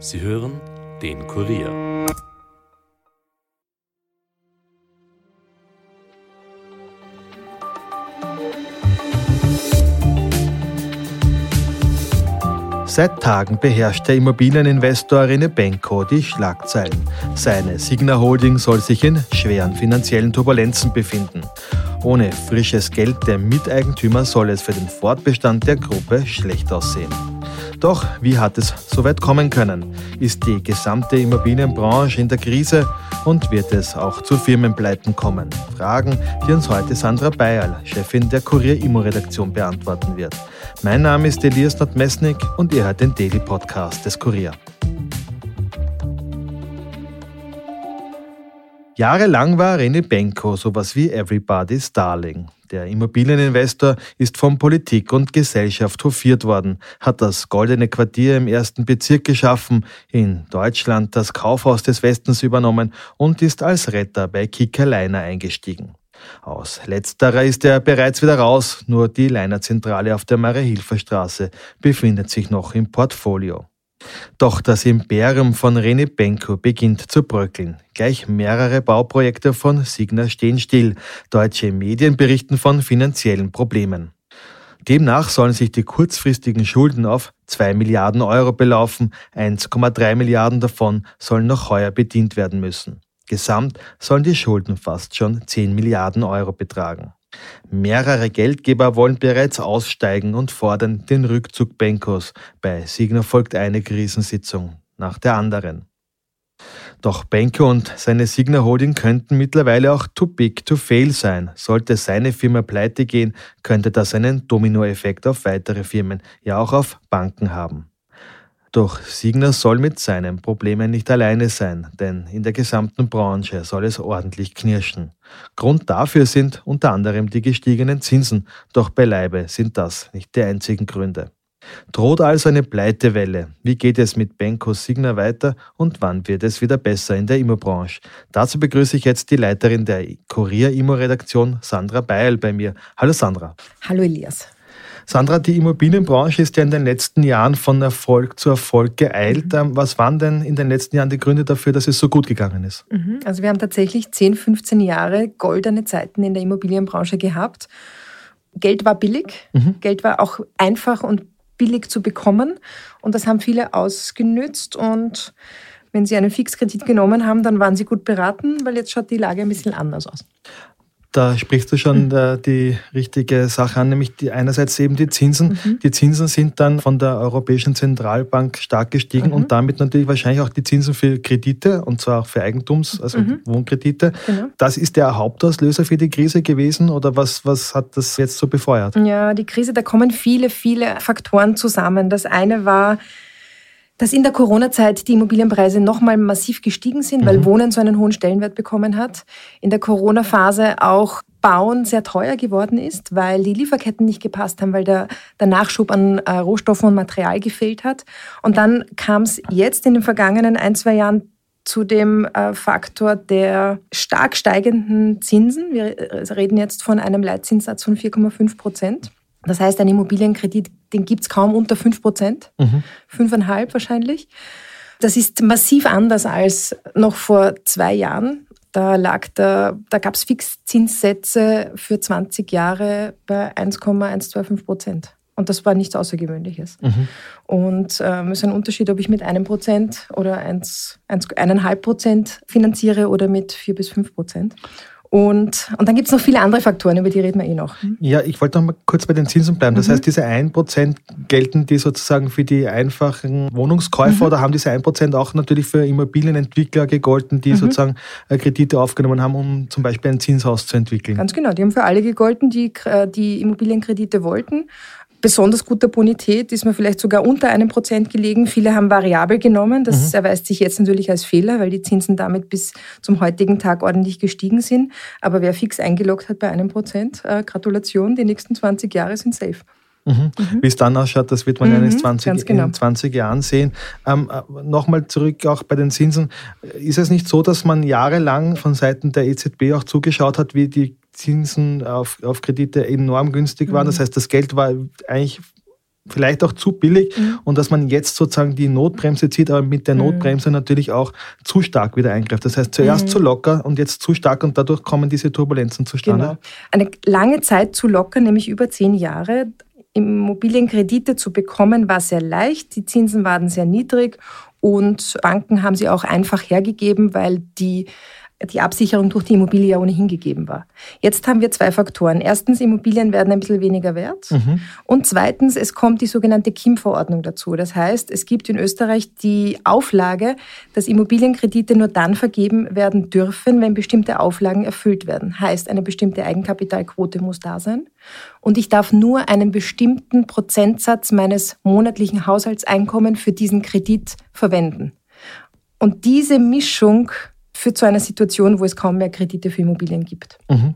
Sie hören den Kurier. Seit Tagen beherrscht der Immobilieninvestor Rene Benko die Schlagzeilen. Seine Signa Holding soll sich in schweren finanziellen Turbulenzen befinden. Ohne frisches Geld der Miteigentümer soll es für den Fortbestand der Gruppe schlecht aussehen. Doch wie hat es so weit kommen können? Ist die gesamte Immobilienbranche in der Krise und wird es auch zu Firmenpleiten kommen? Fragen, die uns heute Sandra Bayerl, Chefin der Kurier Immo Redaktion, beantworten wird. Mein Name ist Elias Nordmesnik und ihr hört den Daily Podcast des Kurier. Jahrelang war René Benko sowas wie Everybody's Darling. Der Immobilieninvestor ist von Politik und Gesellschaft hofiert worden, hat das Goldene Quartier im ersten Bezirk geschaffen, in Deutschland das Kaufhaus des Westens übernommen und ist als Retter bei Kika Leiner eingestiegen. Aus letzterer ist er bereits wieder raus, nur die Leinerzentrale auf der Marie-Hilfer Straße befindet sich noch im Portfolio. Doch das Imperium von René Benko beginnt zu bröckeln. Gleich mehrere Bauprojekte von Signa stehen still. Deutsche Medien berichten von finanziellen Problemen. Demnach sollen sich die kurzfristigen Schulden auf 2 Milliarden Euro belaufen, 1,3 Milliarden davon sollen noch heuer bedient werden müssen. Gesamt sollen die Schulden fast schon 10 Milliarden Euro betragen. Mehrere Geldgeber wollen bereits aussteigen und fordern den Rückzug Benkos. Bei Signer folgt eine Krisensitzung nach der anderen. Doch Benko und seine Signer Holding könnten mittlerweile auch too big to fail sein. Sollte seine Firma pleite gehen, könnte das einen Dominoeffekt auf weitere Firmen, ja auch auf Banken haben. Doch Signer soll mit seinen Problemen nicht alleine sein, denn in der gesamten Branche soll es ordentlich knirschen. Grund dafür sind unter anderem die gestiegenen Zinsen, doch beileibe sind das nicht die einzigen Gründe. Droht also eine Pleitewelle? Wie geht es mit Benko Signer weiter und wann wird es wieder besser in der Immobranche? Dazu begrüße ich jetzt die Leiterin der Kurier Immo Redaktion, Sandra Beil, bei mir. Hallo Sandra. Hallo Elias. Sandra, die Immobilienbranche ist ja in den letzten Jahren von Erfolg zu Erfolg geeilt. Mhm. Ähm, was waren denn in den letzten Jahren die Gründe dafür, dass es so gut gegangen ist? Mhm. Also wir haben tatsächlich 10, 15 Jahre goldene Zeiten in der Immobilienbranche gehabt. Geld war billig, mhm. Geld war auch einfach und billig zu bekommen und das haben viele ausgenützt und wenn Sie einen Fixkredit genommen haben, dann waren Sie gut beraten, weil jetzt schaut die Lage ein bisschen anders aus. Da sprichst du schon mhm. die richtige Sache an, nämlich die, einerseits eben die Zinsen. Mhm. Die Zinsen sind dann von der Europäischen Zentralbank stark gestiegen mhm. und damit natürlich wahrscheinlich auch die Zinsen für Kredite und zwar auch für Eigentums-, also mhm. Wohnkredite. Genau. Das ist der Hauptauslöser für die Krise gewesen oder was, was hat das jetzt so befeuert? Ja, die Krise, da kommen viele, viele Faktoren zusammen. Das eine war, dass in der Corona-Zeit die Immobilienpreise nochmal massiv gestiegen sind, weil mhm. Wohnen so einen hohen Stellenwert bekommen hat. In der Corona-Phase auch Bauen sehr teuer geworden ist, weil die Lieferketten nicht gepasst haben, weil der, der Nachschub an äh, Rohstoffen und Material gefehlt hat. Und dann kam es jetzt in den vergangenen ein, zwei Jahren zu dem äh, Faktor der stark steigenden Zinsen. Wir äh, reden jetzt von einem Leitzinssatz von 4,5 Prozent. Das heißt, ein Immobilienkredit, den gibt es kaum unter 5 Prozent, mhm. 5,5 wahrscheinlich. Das ist massiv anders als noch vor zwei Jahren. Da, lag der, da gab es Fixzinssätze für 20 Jahre bei 1,125 Prozent. Und das war nichts Außergewöhnliches. Mhm. Und ähm, es ist ein Unterschied, ob ich mit einem Prozent oder 1,5 Prozent finanziere oder mit 4 bis 5 Prozent. Und, und dann gibt es noch viele andere Faktoren, über die reden wir eh noch. Ja, ich wollte noch mal kurz bei den Zinsen bleiben. Das mhm. heißt, diese 1% gelten die sozusagen für die einfachen Wohnungskäufer mhm. oder haben diese 1% auch natürlich für Immobilienentwickler gegolten, die mhm. sozusagen äh, Kredite aufgenommen haben, um zum Beispiel ein Zinshaus zu entwickeln? Ganz genau, die haben für alle gegolten, die äh, die Immobilienkredite wollten besonders guter Bonität ist man vielleicht sogar unter einem Prozent gelegen. Viele haben variabel genommen. Das mhm. erweist sich jetzt natürlich als Fehler, weil die Zinsen damit bis zum heutigen Tag ordentlich gestiegen sind. Aber wer fix eingeloggt hat bei einem Prozent, äh, Gratulation, die nächsten 20 Jahre sind safe. Mhm. Mhm. Wie es dann ausschaut, das wird man mhm, in, 20, genau. in 20 Jahren sehen. Ähm, äh, Nochmal zurück auch bei den Zinsen. Ist es nicht so, dass man jahrelang von Seiten der EZB auch zugeschaut hat, wie die Zinsen auf, auf Kredite enorm günstig waren. Mhm. Das heißt, das Geld war eigentlich vielleicht auch zu billig mhm. und dass man jetzt sozusagen die Notbremse zieht, aber mit der mhm. Notbremse natürlich auch zu stark wieder eingreift. Das heißt, zuerst mhm. zu locker und jetzt zu stark und dadurch kommen diese Turbulenzen zustande. Genau. Eine lange Zeit zu locker, nämlich über zehn Jahre. Immobilienkredite zu bekommen war sehr leicht, die Zinsen waren sehr niedrig und Banken haben sie auch einfach hergegeben, weil die die Absicherung durch die Immobilie ja ohnehin gegeben war. Jetzt haben wir zwei Faktoren. Erstens, Immobilien werden ein bisschen weniger wert. Mhm. Und zweitens, es kommt die sogenannte KIM-Verordnung dazu. Das heißt, es gibt in Österreich die Auflage, dass Immobilienkredite nur dann vergeben werden dürfen, wenn bestimmte Auflagen erfüllt werden. Heißt, eine bestimmte Eigenkapitalquote muss da sein. Und ich darf nur einen bestimmten Prozentsatz meines monatlichen Haushaltseinkommens für diesen Kredit verwenden. Und diese Mischung führt zu einer Situation, wo es kaum mehr Kredite für Immobilien gibt. Mhm.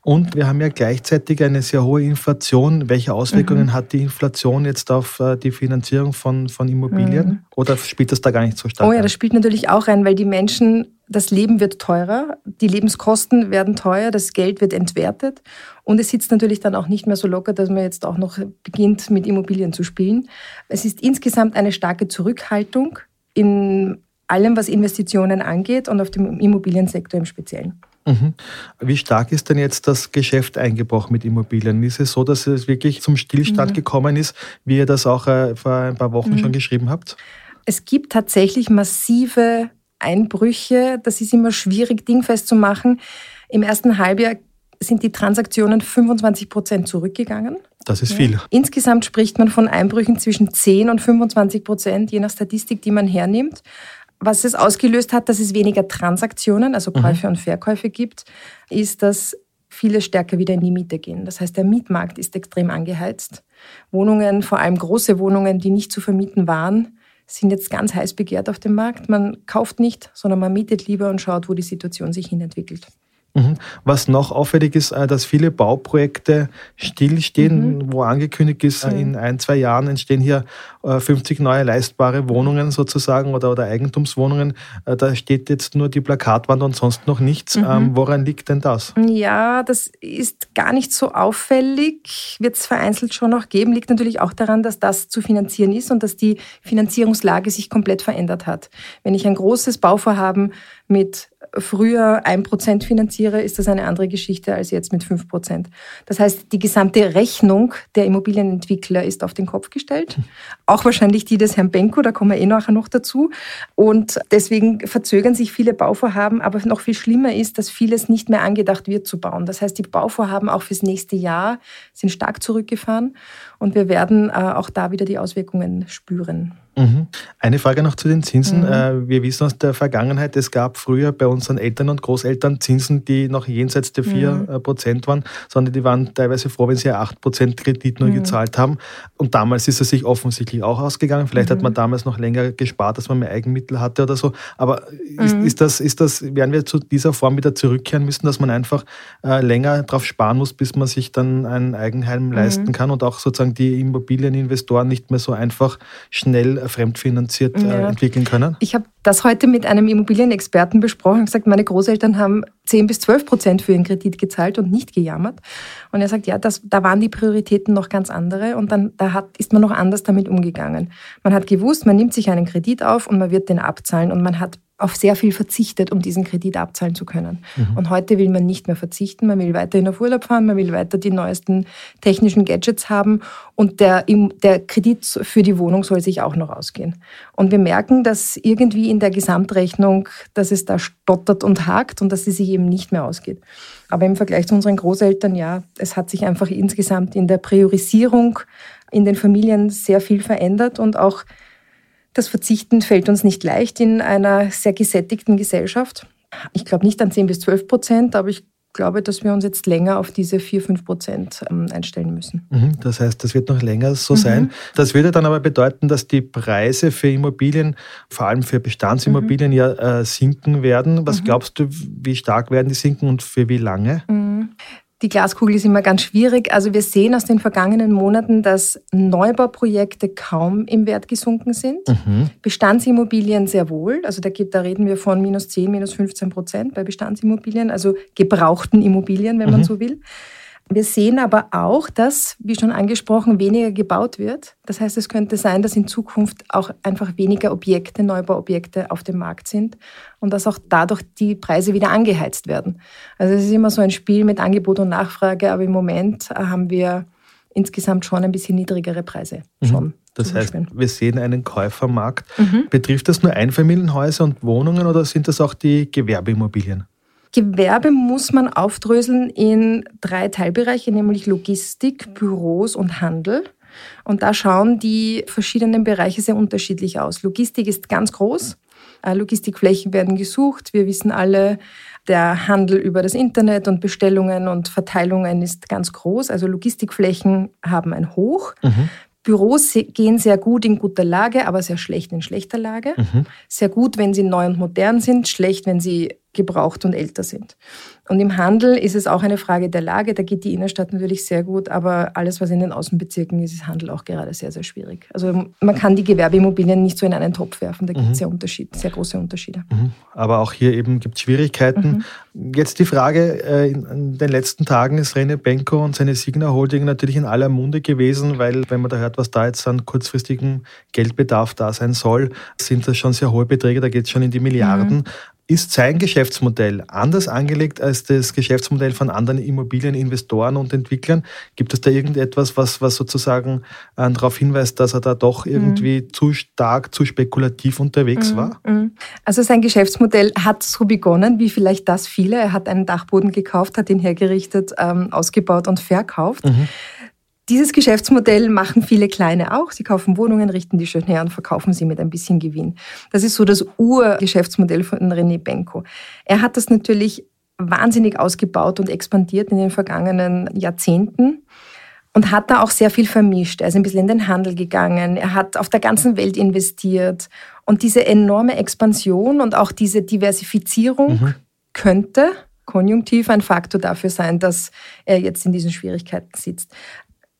Und wir haben ja gleichzeitig eine sehr hohe Inflation. Welche Auswirkungen mhm. hat die Inflation jetzt auf äh, die Finanzierung von, von Immobilien? Mhm. Oder spielt das da gar nicht so stark? Oh ja, das spielt natürlich auch rein, weil die Menschen, das Leben wird teurer, die Lebenskosten werden teuer, das Geld wird entwertet. Und es sitzt natürlich dann auch nicht mehr so locker, dass man jetzt auch noch beginnt, mit Immobilien zu spielen. Es ist insgesamt eine starke Zurückhaltung in allem, was Investitionen angeht und auf dem Immobiliensektor im Speziellen. Mhm. Wie stark ist denn jetzt das Geschäft eingebrochen mit Immobilien? Ist es so, dass es wirklich zum Stillstand mhm. gekommen ist, wie ihr das auch äh, vor ein paar Wochen mhm. schon geschrieben habt? Es gibt tatsächlich massive Einbrüche. Das ist immer schwierig, dingfest zu machen. Im ersten Halbjahr sind die Transaktionen 25 Prozent zurückgegangen. Das ist viel. Insgesamt spricht man von Einbrüchen zwischen 10 und 25 Prozent, je nach Statistik, die man hernimmt was es ausgelöst hat, dass es weniger Transaktionen, also mhm. Käufe mhm. und Verkäufe gibt, ist, dass viele stärker wieder in die Miete gehen. Das heißt, der Mietmarkt ist extrem angeheizt. Wohnungen, vor allem große Wohnungen, die nicht zu vermieten waren, sind jetzt ganz heiß begehrt auf dem Markt. Man kauft nicht, sondern man mietet lieber und schaut, wo die Situation sich hin entwickelt. Mhm. Was noch auffällig ist, äh, dass viele Bauprojekte stillstehen, mhm. wo angekündigt ist, mhm. in ein, zwei Jahren entstehen hier 50 äh, neue leistbare Wohnungen sozusagen oder, oder Eigentumswohnungen. Äh, da steht jetzt nur die Plakatwand und sonst noch nichts. Mhm. Ähm, woran liegt denn das? Ja, das ist gar nicht so auffällig, wird es vereinzelt schon noch geben. Liegt natürlich auch daran, dass das zu finanzieren ist und dass die Finanzierungslage sich komplett verändert hat. Wenn ich ein großes Bauvorhaben mit früher ein Prozent finanziere, ist das eine andere Geschichte als jetzt mit fünf Prozent. Das heißt, die gesamte Rechnung der Immobilienentwickler ist auf den Kopf gestellt. Auch wahrscheinlich die des Herrn Benko, da kommen wir eh nachher noch dazu. Und deswegen verzögern sich viele Bauvorhaben. Aber noch viel schlimmer ist, dass vieles nicht mehr angedacht wird zu bauen. Das heißt, die Bauvorhaben auch fürs nächste Jahr sind stark zurückgefahren. Und wir werden äh, auch da wieder die Auswirkungen spüren. Mhm. Eine Frage noch zu den Zinsen. Mhm. Äh, wir wissen aus der Vergangenheit, es gab früher bei unseren Eltern und Großeltern Zinsen, die noch jenseits der 4 mhm. Äh, Prozent waren, sondern die waren teilweise froh, wenn sie 8 Prozent Kredit nur mhm. gezahlt haben. Und damals ist es sich offensichtlich auch ausgegangen. Vielleicht hat man mhm. damals noch länger gespart, dass man mehr Eigenmittel hatte oder so. Aber ist, mhm. ist, das, ist das, werden wir zu dieser Form wieder zurückkehren müssen, dass man einfach äh, länger darauf sparen muss, bis man sich dann ein Eigenheim leisten kann und auch sozusagen die Immobilieninvestoren nicht mehr so einfach schnell fremdfinanziert äh, ja. entwickeln können? Ich habe das heute mit einem Immobilienexperten besprochen und gesagt, meine Großeltern haben 10 bis 12 Prozent für ihren Kredit gezahlt und nicht gejammert. Und er sagt, ja, das, da waren die Prioritäten noch ganz andere und dann da hat, ist man noch anders damit umgegangen. Man hat gewusst, man nimmt sich einen Kredit auf und man wird den abzahlen und man hat auf sehr viel verzichtet, um diesen Kredit abzahlen zu können. Mhm. Und heute will man nicht mehr verzichten, man will weiterhin auf Urlaub fahren, man will weiter die neuesten technischen Gadgets haben und der, der Kredit für die Wohnung soll sich auch noch ausgehen. Und wir merken, dass irgendwie in der Gesamtrechnung, dass es da stottert und hakt und dass sie sich eben nicht mehr ausgeht. Aber im Vergleich zu unseren Großeltern, ja, es hat sich einfach insgesamt in der Priorisierung in den Familien sehr viel verändert und auch das Verzichten fällt uns nicht leicht in einer sehr gesättigten Gesellschaft. Ich glaube nicht an 10 bis 12 Prozent, aber ich glaube, dass wir uns jetzt länger auf diese 4, 5 Prozent ähm, einstellen müssen. Mhm, das heißt, das wird noch länger so mhm. sein. Das würde dann aber bedeuten, dass die Preise für Immobilien, vor allem für Bestandsimmobilien, mhm. ja äh, sinken werden. Was mhm. glaubst du, wie stark werden die sinken und für wie lange? Die Glaskugel ist immer ganz schwierig. Also wir sehen aus den vergangenen Monaten, dass Neubauprojekte kaum im Wert gesunken sind. Mhm. Bestandsimmobilien sehr wohl. Also da, gibt, da reden wir von minus 10, minus 15 Prozent bei Bestandsimmobilien, also gebrauchten Immobilien, wenn mhm. man so will. Wir sehen aber auch, dass, wie schon angesprochen, weniger gebaut wird. Das heißt, es könnte sein, dass in Zukunft auch einfach weniger Objekte, Neubauobjekte auf dem Markt sind und dass auch dadurch die Preise wieder angeheizt werden. Also es ist immer so ein Spiel mit Angebot und Nachfrage, aber im Moment haben wir insgesamt schon ein bisschen niedrigere Preise. Mhm. Schon. Das heißt, wir sehen einen Käufermarkt. Mhm. Betrifft das nur Einfamilienhäuser und Wohnungen oder sind das auch die Gewerbeimmobilien? Gewerbe muss man aufdröseln in drei Teilbereiche, nämlich Logistik, Büros und Handel. Und da schauen die verschiedenen Bereiche sehr unterschiedlich aus. Logistik ist ganz groß. Äh, Logistikflächen werden gesucht. Wir wissen alle, der Handel über das Internet und Bestellungen und Verteilungen ist ganz groß. Also Logistikflächen haben ein Hoch. Mhm. Büros gehen sehr gut in guter Lage, aber sehr schlecht in schlechter Lage. Mhm. Sehr gut, wenn sie neu und modern sind, schlecht, wenn sie gebraucht und älter sind. Und im Handel ist es auch eine Frage der Lage. Da geht die Innenstadt natürlich sehr gut, aber alles, was in den Außenbezirken ist, ist Handel auch gerade sehr, sehr schwierig. Also man kann die Gewerbeimmobilien nicht so in einen Topf werfen. Da gibt es mhm. sehr, Unterschied, sehr große Unterschiede. Mhm. Aber auch hier eben gibt es Schwierigkeiten. Mhm. Jetzt die Frage, äh, in den letzten Tagen ist René Benko und seine Signa Holding natürlich in aller Munde gewesen, weil wenn man da hört, was da jetzt an kurzfristigem Geldbedarf da sein soll, sind das schon sehr hohe Beträge, da geht es schon in die Milliarden. Mhm. Ist sein Geschäftsmodell anders angelegt als das Geschäftsmodell von anderen Immobilieninvestoren und Entwicklern? Gibt es da irgendetwas, was, was sozusagen äh, darauf hinweist, dass er da doch irgendwie mhm. zu stark, zu spekulativ unterwegs mhm. war? Mhm. Also sein Geschäftsmodell hat so begonnen, wie vielleicht das viele. Er hat einen Dachboden gekauft, hat ihn hergerichtet, ähm, ausgebaut und verkauft. Mhm. Dieses Geschäftsmodell machen viele Kleine auch. Sie kaufen Wohnungen, richten die schön her und verkaufen sie mit ein bisschen Gewinn. Das ist so das Urgeschäftsmodell von René Benko. Er hat das natürlich wahnsinnig ausgebaut und expandiert in den vergangenen Jahrzehnten und hat da auch sehr viel vermischt. Er ist ein bisschen in den Handel gegangen, er hat auf der ganzen Welt investiert und diese enorme Expansion und auch diese Diversifizierung mhm. könnte konjunktiv ein Faktor dafür sein, dass er jetzt in diesen Schwierigkeiten sitzt.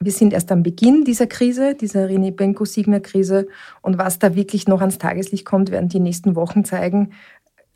Wir sind erst am Beginn dieser Krise, dieser René Benko-Signer-Krise. Und was da wirklich noch ans Tageslicht kommt, werden die nächsten Wochen zeigen.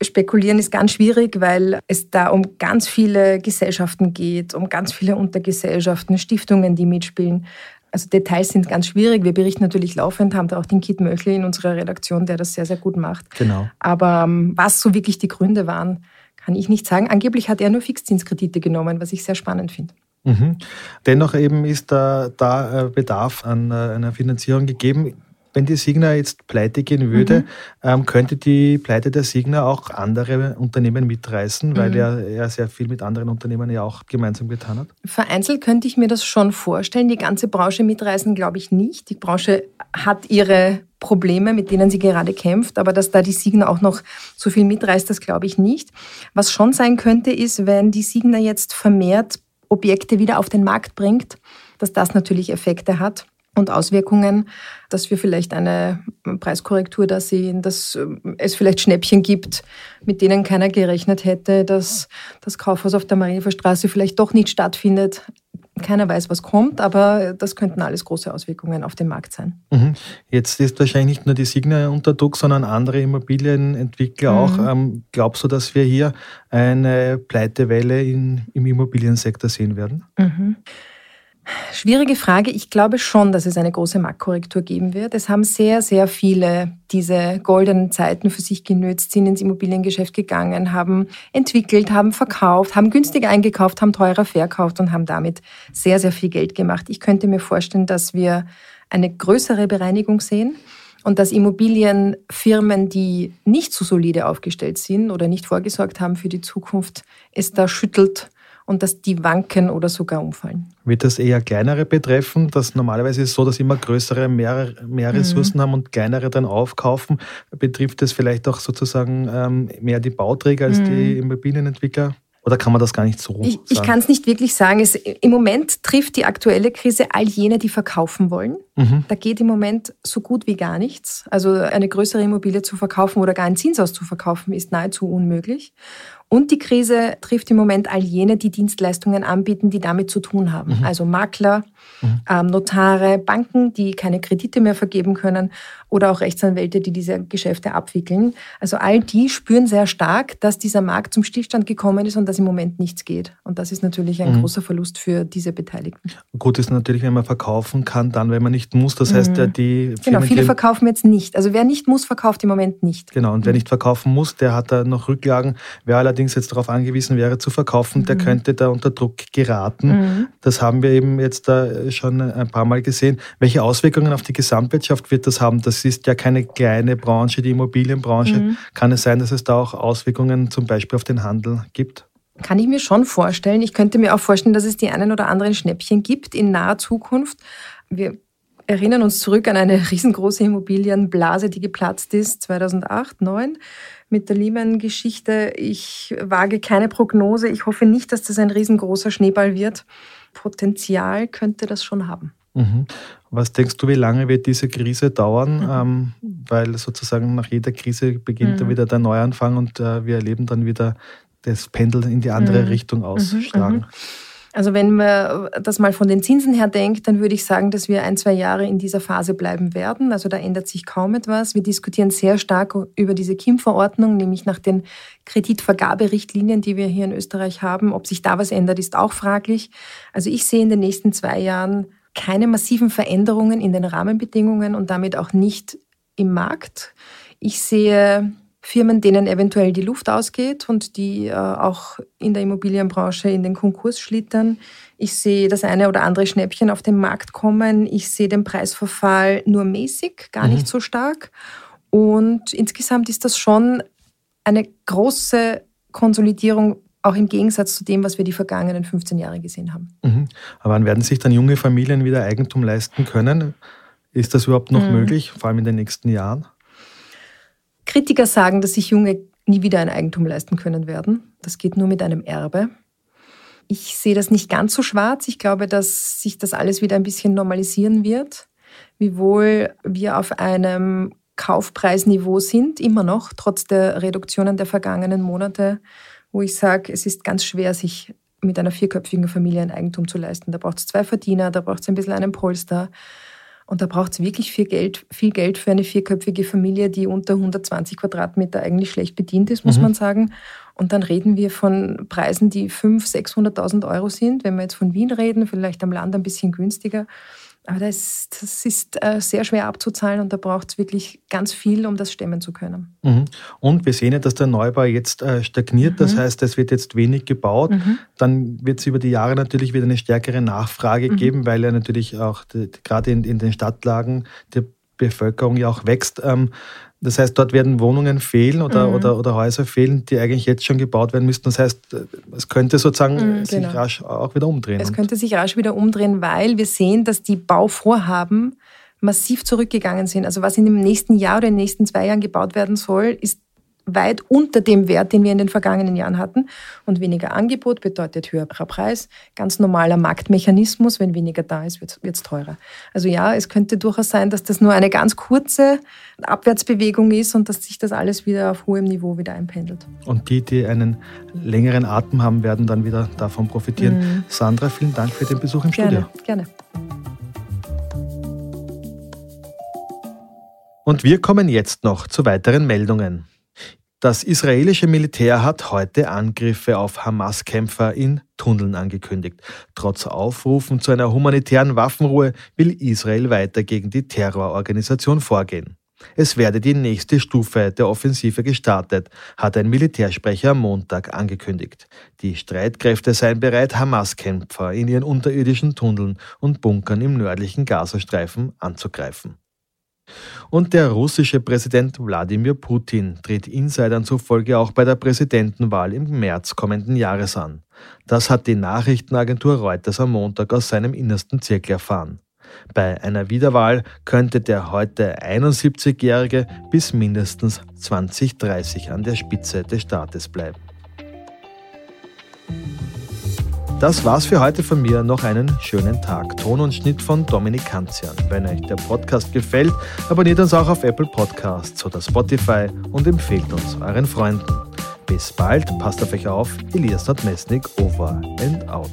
Spekulieren ist ganz schwierig, weil es da um ganz viele Gesellschaften geht, um ganz viele Untergesellschaften, Stiftungen, die mitspielen. Also Details sind ganz schwierig. Wir berichten natürlich laufend, haben da auch den Kit Möchli in unserer Redaktion, der das sehr, sehr gut macht. Genau. Aber ähm, was so wirklich die Gründe waren, kann ich nicht sagen. Angeblich hat er nur Fixzinskredite genommen, was ich sehr spannend finde. Mhm. Dennoch eben ist da, da äh, Bedarf an äh, einer Finanzierung gegeben. Wenn die Signa jetzt pleite gehen würde, mhm. ähm, könnte die Pleite der Signa auch andere Unternehmen mitreißen, weil mhm. er, er sehr viel mit anderen Unternehmen ja auch gemeinsam getan hat? Vereinzelt könnte ich mir das schon vorstellen. Die ganze Branche mitreißen glaube ich nicht. Die Branche hat ihre Probleme, mit denen sie gerade kämpft, aber dass da die Signa auch noch so viel mitreißt, das glaube ich nicht. Was schon sein könnte, ist, wenn die Signa jetzt vermehrt Objekte wieder auf den Markt bringt, dass das natürlich Effekte hat und Auswirkungen, dass wir vielleicht eine Preiskorrektur da sehen, dass ähm, es vielleicht Schnäppchen gibt, mit denen keiner gerechnet hätte, dass das Kaufhaus auf der Marienstraße vielleicht doch nicht stattfindet. Keiner weiß, was kommt, aber das könnten alles große Auswirkungen auf den Markt sein. Mhm. Jetzt ist wahrscheinlich nicht nur die Signa unter Druck, sondern andere Immobilienentwickler mhm. auch. Ähm, glaubst du, dass wir hier eine Pleitewelle in, im Immobiliensektor sehen werden? Mhm. Schwierige Frage. Ich glaube schon, dass es eine große Marktkorrektur geben wird. Es haben sehr, sehr viele diese goldenen Zeiten für sich genützt, sind ins Immobiliengeschäft gegangen, haben entwickelt, haben verkauft, haben günstig eingekauft, haben teurer verkauft und haben damit sehr, sehr viel Geld gemacht. Ich könnte mir vorstellen, dass wir eine größere Bereinigung sehen und dass Immobilienfirmen, die nicht so solide aufgestellt sind oder nicht vorgesorgt haben für die Zukunft, es da schüttelt und dass die wanken oder sogar umfallen. Wird das eher kleinere betreffen? Das normalerweise ist es so, dass immer größere mehr, mehr mhm. Ressourcen mhm. haben und kleinere dann aufkaufen. Betrifft das vielleicht auch sozusagen ähm, mehr die Bauträger als mhm. die Immobilienentwickler? Oder kann man das gar nicht so Ich, ich kann es nicht wirklich sagen. Es, Im Moment trifft die aktuelle Krise all jene, die verkaufen wollen. Mhm. Da geht im Moment so gut wie gar nichts. Also eine größere Immobilie zu verkaufen oder gar ein Zinshaus zu verkaufen, ist nahezu unmöglich. Und die Krise trifft im Moment all jene, die Dienstleistungen anbieten, die damit zu tun haben. Mhm. Also Makler, mhm. ähm, Notare, Banken, die keine Kredite mehr vergeben können oder auch Rechtsanwälte, die diese Geschäfte abwickeln. Also all die spüren sehr stark, dass dieser Markt zum Stillstand gekommen ist und dass im Moment nichts geht. Und das ist natürlich ein mhm. großer Verlust für diese Beteiligten. Gut ist natürlich, wenn man verkaufen kann, dann, wenn man nicht muss. Das heißt, mhm. die Firmen, Genau, viele verkaufen jetzt nicht. Also wer nicht muss, verkauft im Moment nicht. Genau, und wer mhm. nicht verkaufen muss, der hat da noch Rücklagen. Wer allerdings jetzt darauf angewiesen wäre zu verkaufen, der mhm. könnte da unter Druck geraten. Mhm. Das haben wir eben jetzt da schon ein paar Mal gesehen. Welche Auswirkungen auf die Gesamtwirtschaft wird das haben? Das das ist ja keine kleine Branche, die Immobilienbranche. Mhm. Kann es sein, dass es da auch Auswirkungen zum Beispiel auf den Handel gibt? Kann ich mir schon vorstellen. Ich könnte mir auch vorstellen, dass es die einen oder anderen Schnäppchen gibt in naher Zukunft. Wir erinnern uns zurück an eine riesengroße Immobilienblase, die geplatzt ist 2008, 2009 mit der Lehman-Geschichte. Ich wage keine Prognose. Ich hoffe nicht, dass das ein riesengroßer Schneeball wird. Potenzial könnte das schon haben. Mhm. Was denkst du, wie lange wird diese Krise dauern? Mhm. Ähm, weil sozusagen nach jeder Krise beginnt mhm. dann wieder der Neuanfang und äh, wir erleben dann wieder das Pendel in die andere mhm. Richtung ausschlagen. Also wenn man das mal von den Zinsen her denkt, dann würde ich sagen, dass wir ein, zwei Jahre in dieser Phase bleiben werden. Also da ändert sich kaum etwas. Wir diskutieren sehr stark über diese KIM-Verordnung, nämlich nach den Kreditvergaberichtlinien, die wir hier in Österreich haben. Ob sich da was ändert, ist auch fraglich. Also ich sehe in den nächsten zwei Jahren keine massiven Veränderungen in den Rahmenbedingungen und damit auch nicht im Markt. Ich sehe Firmen, denen eventuell die Luft ausgeht und die äh, auch in der Immobilienbranche in den Konkurs schlittern. Ich sehe das eine oder andere Schnäppchen auf den Markt kommen. Ich sehe den Preisverfall nur mäßig, gar mhm. nicht so stark. Und insgesamt ist das schon eine große Konsolidierung auch im Gegensatz zu dem, was wir die vergangenen 15 Jahre gesehen haben. Mhm. Aber wann werden sich dann junge Familien wieder Eigentum leisten können? Ist das überhaupt noch mhm. möglich, vor allem in den nächsten Jahren? Kritiker sagen, dass sich Junge nie wieder ein Eigentum leisten können werden. Das geht nur mit einem Erbe. Ich sehe das nicht ganz so schwarz. Ich glaube, dass sich das alles wieder ein bisschen normalisieren wird, wiewohl wir auf einem Kaufpreisniveau sind, immer noch, trotz der Reduktionen der vergangenen Monate wo ich sage, es ist ganz schwer, sich mit einer vierköpfigen Familie ein Eigentum zu leisten. Da braucht es zwei Verdiener, da braucht es ein bisschen einen Polster. Und da braucht es wirklich viel Geld, viel Geld für eine vierköpfige Familie, die unter 120 Quadratmeter eigentlich schlecht bedient ist, muss mhm. man sagen. Und dann reden wir von Preisen, die 500.000, 600.000 Euro sind. Wenn wir jetzt von Wien reden, vielleicht am Land ein bisschen günstiger. Aber das, das ist äh, sehr schwer abzuzahlen und da braucht es wirklich ganz viel, um das stemmen zu können. Mhm. Und wir sehen ja, dass der Neubau jetzt äh, stagniert. Mhm. Das heißt, es wird jetzt wenig gebaut. Mhm. Dann wird es über die Jahre natürlich wieder eine stärkere Nachfrage mhm. geben, weil ja natürlich auch gerade in, in den Stadtlagen die Bevölkerung ja auch wächst. Ähm, das heißt, dort werden Wohnungen fehlen oder, mhm. oder, oder Häuser fehlen, die eigentlich jetzt schon gebaut werden müssten. Das heißt, es könnte sozusagen mhm, sich genau. rasch auch wieder umdrehen. Es könnte sich rasch wieder umdrehen, weil wir sehen, dass die Bauvorhaben massiv zurückgegangen sind. Also was in dem nächsten Jahr oder in den nächsten zwei Jahren gebaut werden soll, ist weit unter dem Wert, den wir in den vergangenen Jahren hatten. Und weniger Angebot bedeutet höherer Preis. Ganz normaler Marktmechanismus. Wenn weniger da ist, wird es teurer. Also ja, es könnte durchaus sein, dass das nur eine ganz kurze Abwärtsbewegung ist und dass sich das alles wieder auf hohem Niveau wieder einpendelt. Und die, die einen längeren Atem haben, werden dann wieder davon profitieren. Mhm. Sandra, vielen Dank für den Besuch im gerne, Studio. Gerne. Und wir kommen jetzt noch zu weiteren Meldungen. Das israelische Militär hat heute Angriffe auf Hamas-Kämpfer in Tunneln angekündigt. Trotz Aufrufen zu einer humanitären Waffenruhe will Israel weiter gegen die Terrororganisation vorgehen. Es werde die nächste Stufe der Offensive gestartet, hat ein Militärsprecher am Montag angekündigt. Die Streitkräfte seien bereit, Hamas-Kämpfer in ihren unterirdischen Tunneln und Bunkern im nördlichen Gazastreifen anzugreifen. Und der russische Präsident Wladimir Putin tritt Insidern zufolge auch bei der Präsidentenwahl im März kommenden Jahres an. Das hat die Nachrichtenagentur Reuters am Montag aus seinem innersten Zirkel erfahren. Bei einer Wiederwahl könnte der heute 71-Jährige bis mindestens 2030 an der Spitze des Staates bleiben. Das war's für heute von mir. Noch einen schönen Tag. Ton und Schnitt von Dominik Kanzian. Wenn euch der Podcast gefällt, abonniert uns auch auf Apple Podcasts oder Spotify und empfehlt uns euren Freunden. Bis bald, passt auf euch auf. Elias Nordmesnik, over and out.